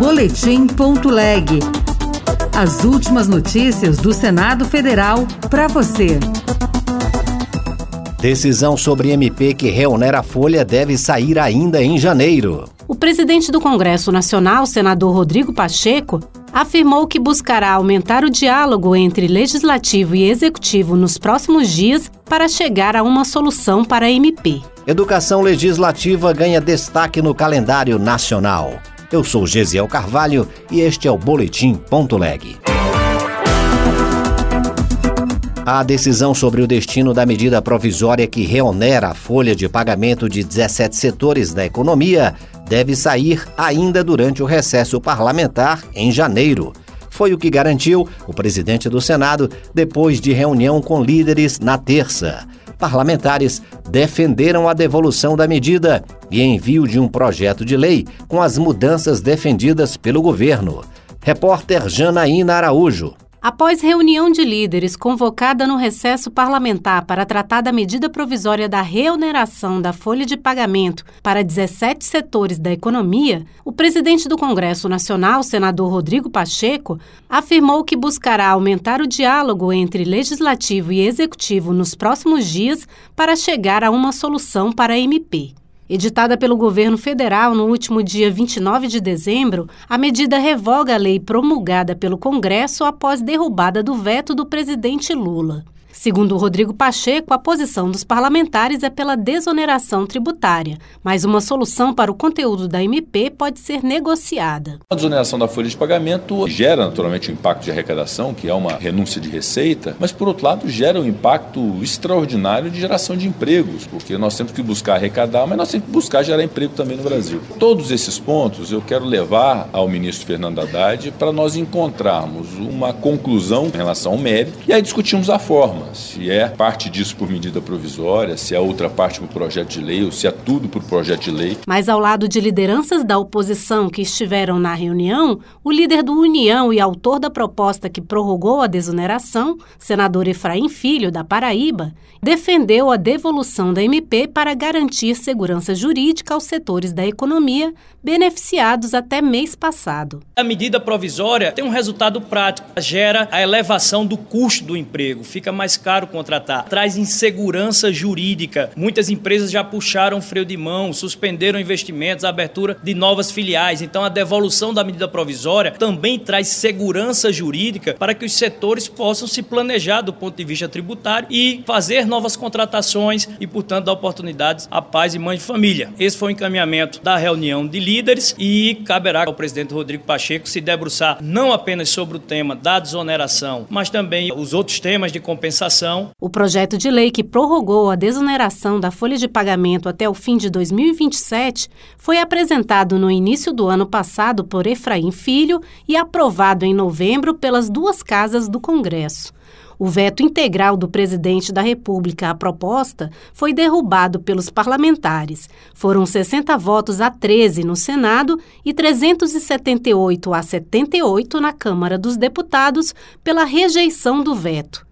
Boletim.leg. As últimas notícias do Senado Federal para você. Decisão sobre MP que reonera a folha deve sair ainda em janeiro. O presidente do Congresso Nacional, senador Rodrigo Pacheco, afirmou que buscará aumentar o diálogo entre legislativo e executivo nos próximos dias para chegar a uma solução para a MP. Educação legislativa ganha destaque no calendário nacional. Eu sou Gesiel Carvalho e este é o Boletim Ponto Leg. A decisão sobre o destino da medida provisória que reonera a folha de pagamento de 17 setores da economia deve sair ainda durante o recesso parlamentar em janeiro. Foi o que garantiu o presidente do Senado depois de reunião com líderes na terça. Parlamentares defenderam a devolução da medida e envio de um projeto de lei com as mudanças defendidas pelo governo. Repórter Janaína Araújo. Após reunião de líderes convocada no recesso parlamentar para tratar da medida provisória da reoneração da folha de pagamento para 17 setores da economia, o presidente do Congresso Nacional, senador Rodrigo Pacheco, afirmou que buscará aumentar o diálogo entre legislativo e executivo nos próximos dias para chegar a uma solução para a MP. Editada pelo governo federal no último dia 29 de dezembro, a medida revoga a lei promulgada pelo Congresso após derrubada do veto do presidente Lula. Segundo Rodrigo Pacheco, a posição dos parlamentares é pela desoneração tributária, mas uma solução para o conteúdo da MP pode ser negociada. A desoneração da folha de pagamento gera naturalmente um impacto de arrecadação, que é uma renúncia de receita, mas por outro lado gera um impacto extraordinário de geração de empregos, porque nós temos que buscar arrecadar, mas nós temos que buscar gerar emprego também no Brasil. Todos esses pontos eu quero levar ao ministro Fernando Haddad para nós encontrarmos uma conclusão em relação ao mérito e aí discutirmos a forma se é parte disso por medida provisória, se é outra parte por projeto de lei ou se é tudo por projeto de lei. Mas ao lado de lideranças da oposição que estiveram na reunião, o líder do União e autor da proposta que prorrogou a desoneração, senador Efraim Filho, da Paraíba, defendeu a devolução da MP para garantir segurança jurídica aos setores da economia beneficiados até mês passado. A medida provisória tem um resultado prático, gera a elevação do custo do emprego, fica mais caro contratar, traz insegurança jurídica. Muitas empresas já puxaram freio de mão, suspenderam investimentos, a abertura de novas filiais. Então, a devolução da medida provisória também traz segurança jurídica para que os setores possam se planejar do ponto de vista tributário e fazer novas contratações e, portanto, dar oportunidades a pais e mães de família. Esse foi o encaminhamento da reunião de líderes e caberá ao presidente Rodrigo Pacheco se debruçar não apenas sobre o tema da desoneração, mas também os outros temas de compensação o projeto de lei que prorrogou a desoneração da folha de pagamento até o fim de 2027 foi apresentado no início do ano passado por Efraim Filho e aprovado em novembro pelas duas casas do Congresso. O veto integral do presidente da República à proposta foi derrubado pelos parlamentares. Foram 60 votos a 13 no Senado e 378 a 78 na Câmara dos Deputados pela rejeição do veto.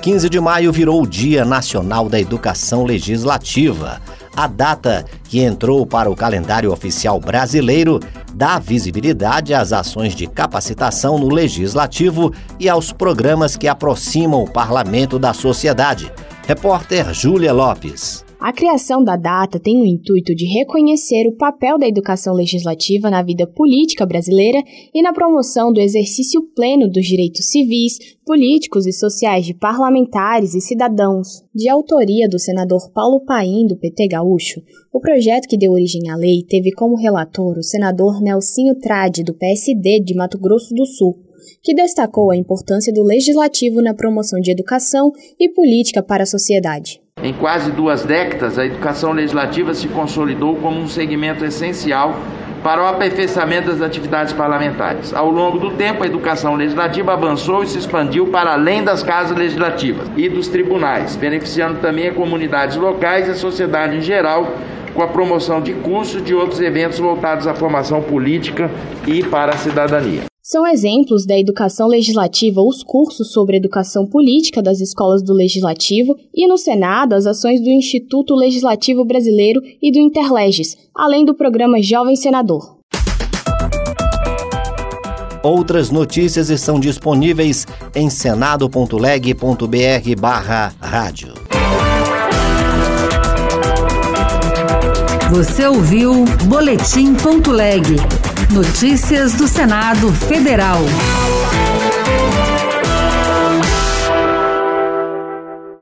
15 de maio virou o Dia Nacional da Educação Legislativa. A data que entrou para o calendário oficial brasileiro dá visibilidade às ações de capacitação no legislativo e aos programas que aproximam o parlamento da sociedade. Repórter Júlia Lopes. A criação da data tem o intuito de reconhecer o papel da educação legislativa na vida política brasileira e na promoção do exercício pleno dos direitos civis, políticos e sociais de parlamentares e cidadãos. De autoria do senador Paulo Paim, do PT Gaúcho, o projeto que deu origem à lei teve como relator o senador Nelsinho Trade, do PSD de Mato Grosso do Sul, que destacou a importância do legislativo na promoção de educação e política para a sociedade. Em quase duas décadas, a educação legislativa se consolidou como um segmento essencial para o aperfeiçoamento das atividades parlamentares. Ao longo do tempo, a educação legislativa avançou e se expandiu para além das casas legislativas e dos tribunais, beneficiando também a comunidades locais e a sociedade em geral com a promoção de cursos e de outros eventos voltados à formação política e para a cidadania. São exemplos da educação legislativa os cursos sobre educação política das escolas do Legislativo e no Senado as ações do Instituto Legislativo Brasileiro e do Interleges, além do programa Jovem Senador. Outras notícias estão disponíveis em senado.leg.br Você ouviu Boletim.leg. Notícias do Senado Federal.